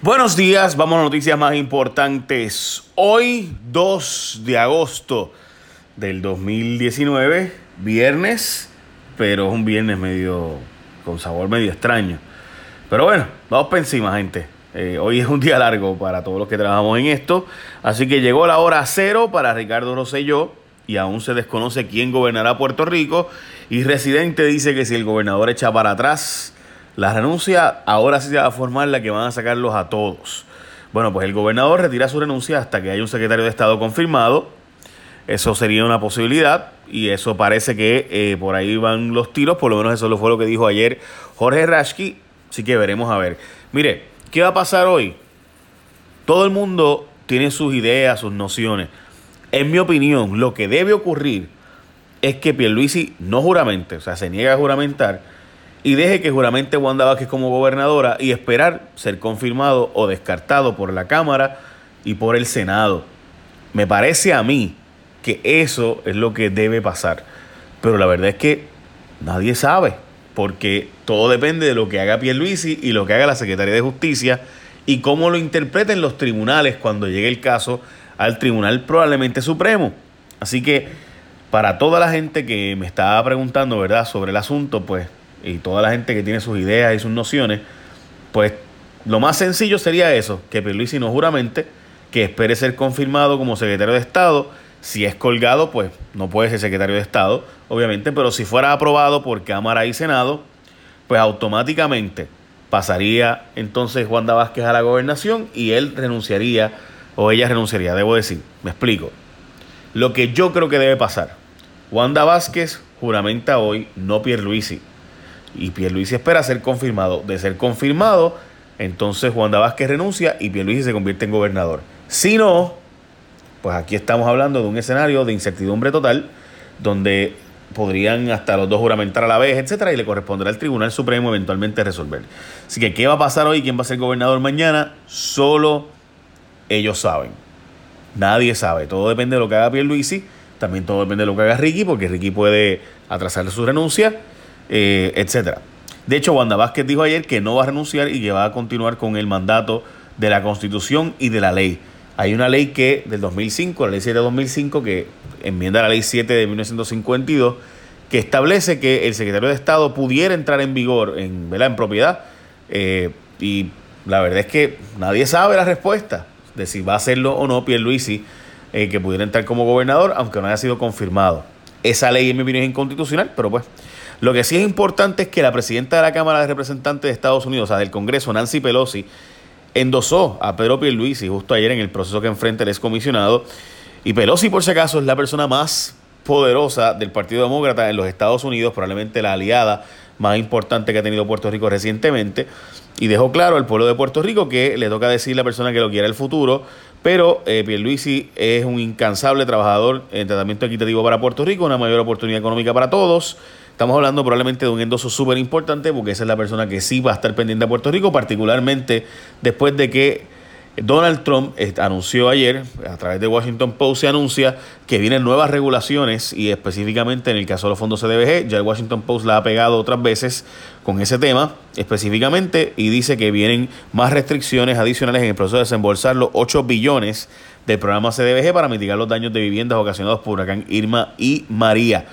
Buenos días, vamos a noticias más importantes. Hoy, 2 de agosto del 2019, viernes, pero es un viernes medio con sabor medio extraño. Pero bueno, vamos para encima, gente. Eh, hoy es un día largo para todos los que trabajamos en esto, así que llegó la hora cero para Ricardo Rosselló y aún se desconoce quién gobernará Puerto Rico. Y Residente dice que si el gobernador echa para atrás la renuncia ahora sí se va a formar la que van a sacarlos a todos. Bueno, pues el gobernador retira su renuncia hasta que haya un secretario de Estado confirmado. Eso sería una posibilidad y eso parece que eh, por ahí van los tiros. Por lo menos eso fue lo que dijo ayer Jorge Rashki. Así que veremos a ver. Mire, ¿qué va a pasar hoy? Todo el mundo tiene sus ideas, sus nociones. En mi opinión, lo que debe ocurrir es que Pierluisi no juramente, o sea, se niega a juramentar y deje que juramente Wanda Vázquez como gobernadora y esperar ser confirmado o descartado por la Cámara y por el Senado. Me parece a mí que eso es lo que debe pasar. Pero la verdad es que nadie sabe, porque todo depende de lo que haga Pierluisi y lo que haga la Secretaría de Justicia y cómo lo interpreten los tribunales cuando llegue el caso al Tribunal probablemente Supremo. Así que para toda la gente que me estaba preguntando, ¿verdad?, sobre el asunto, pues y toda la gente que tiene sus ideas y sus nociones, pues lo más sencillo sería eso, que Pierluisi no juramente, que espere ser confirmado como secretario de Estado. Si es colgado, pues no puede ser secretario de Estado, obviamente, pero si fuera aprobado por Cámara y Senado, pues automáticamente pasaría entonces Wanda Vázquez a la gobernación y él renunciaría, o ella renunciaría, debo decir, me explico. Lo que yo creo que debe pasar, Wanda Vázquez juramenta hoy, no Pierluisi. Y Pierluisi espera ser confirmado. De ser confirmado, entonces Juan Vázquez renuncia y Pierluisi se convierte en gobernador. Si no, pues aquí estamos hablando de un escenario de incertidumbre total, donde podrían hasta los dos juramentar a la vez, etcétera, y le corresponderá al Tribunal Supremo eventualmente resolver. Así que, ¿qué va a pasar hoy? ¿Quién va a ser gobernador mañana? Solo ellos saben. Nadie sabe. Todo depende de lo que haga Pierluisi. También todo depende de lo que haga Ricky, porque Ricky puede atrasar su renuncia eh, etcétera. De hecho, Wanda Vázquez dijo ayer que no va a renunciar y que va a continuar con el mandato de la Constitución y de la ley. Hay una ley que del 2005, la ley 7 de 2005, que enmienda la ley 7 de 1952, que establece que el secretario de Estado pudiera entrar en vigor en, en propiedad. Eh, y la verdad es que nadie sabe la respuesta de si va a hacerlo o no Pierluisi, eh, que pudiera entrar como gobernador, aunque no haya sido confirmado. Esa ley, en mi opinión, es inconstitucional, pero pues lo que sí es importante es que la presidenta de la Cámara de Representantes de Estados Unidos, o sea, del Congreso, Nancy Pelosi, endosó a Pedro Pierluisi justo ayer en el proceso que enfrenta el excomisionado. Y Pelosi, por si acaso, es la persona más poderosa del Partido Demócrata en los Estados Unidos, probablemente la aliada más importante que ha tenido Puerto Rico recientemente. Y dejó claro al pueblo de Puerto Rico que le toca decir la persona que lo quiera el futuro, pero eh, Pierluisi es un incansable trabajador en tratamiento equitativo para Puerto Rico, una mayor oportunidad económica para todos. Estamos hablando probablemente de un endoso súper importante porque esa es la persona que sí va a estar pendiente a Puerto Rico, particularmente después de que Donald Trump anunció ayer, a través de Washington Post se anuncia que vienen nuevas regulaciones y específicamente en el caso de los fondos CDBG, ya el Washington Post la ha pegado otras veces con ese tema específicamente y dice que vienen más restricciones adicionales en el proceso de desembolsar los 8 billones del programa CDBG para mitigar los daños de viviendas ocasionados por huracán Irma y María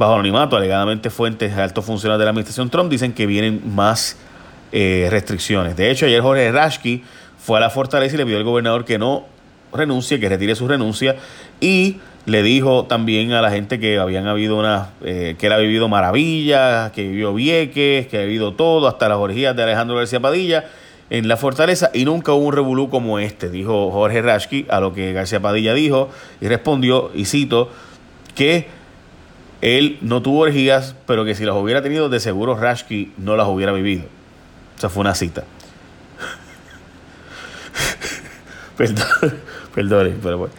bajo anonimato, alegadamente fuentes de altos funcionarios de la administración Trump dicen que vienen más eh, restricciones. De hecho, ayer Jorge Rashki fue a la fortaleza y le pidió al gobernador que no renuncie, que retire su renuncia y le dijo también a la gente que habían habido una, eh, que él ha vivido maravillas, que vivió Vieques, que ha vivido todo, hasta las orgías de Alejandro García Padilla en la fortaleza y nunca hubo un revolú como este, dijo Jorge Rashki, a lo que García Padilla dijo y respondió, y cito, que él no tuvo orgías, pero que si las hubiera tenido, de seguro Rashki no las hubiera vivido. O sea, fue una cita. Perdón, perdón, pero bueno.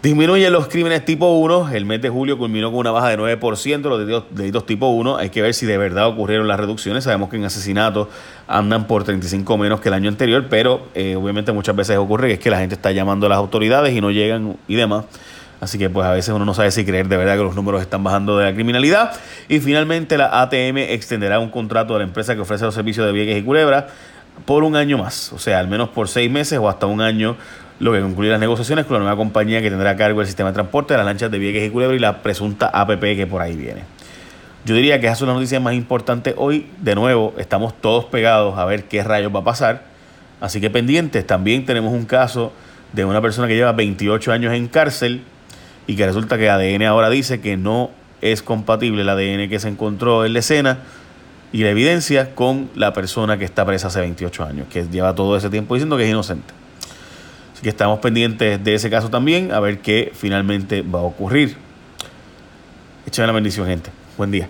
Disminuyen los crímenes tipo 1. El mes de julio culminó con una baja de 9% los delitos, tipo 1. Hay que ver si de verdad ocurrieron las reducciones. Sabemos que en asesinatos andan por 35 menos que el año anterior, pero eh, obviamente muchas veces ocurre que es que la gente está llamando a las autoridades y no llegan y demás. Así que pues a veces uno no sabe si creer de verdad que los números están bajando de la criminalidad. Y finalmente la ATM extenderá un contrato de la empresa que ofrece los servicios de Vieques y Culebra por un año más, o sea, al menos por seis meses o hasta un año, lo que concluye las negociaciones con la nueva compañía que tendrá a cargo el sistema de transporte de las lanchas de Vieques y Culebra y la presunta APP que por ahí viene. Yo diría que esa es una noticia más importante hoy. De nuevo, estamos todos pegados a ver qué rayos va a pasar. Así que pendientes, también tenemos un caso de una persona que lleva 28 años en cárcel y que resulta que ADN ahora dice que no es compatible el ADN que se encontró en la escena y la evidencia con la persona que está presa hace 28 años, que lleva todo ese tiempo diciendo que es inocente. Así que estamos pendientes de ese caso también, a ver qué finalmente va a ocurrir. Échame la bendición, gente. Buen día.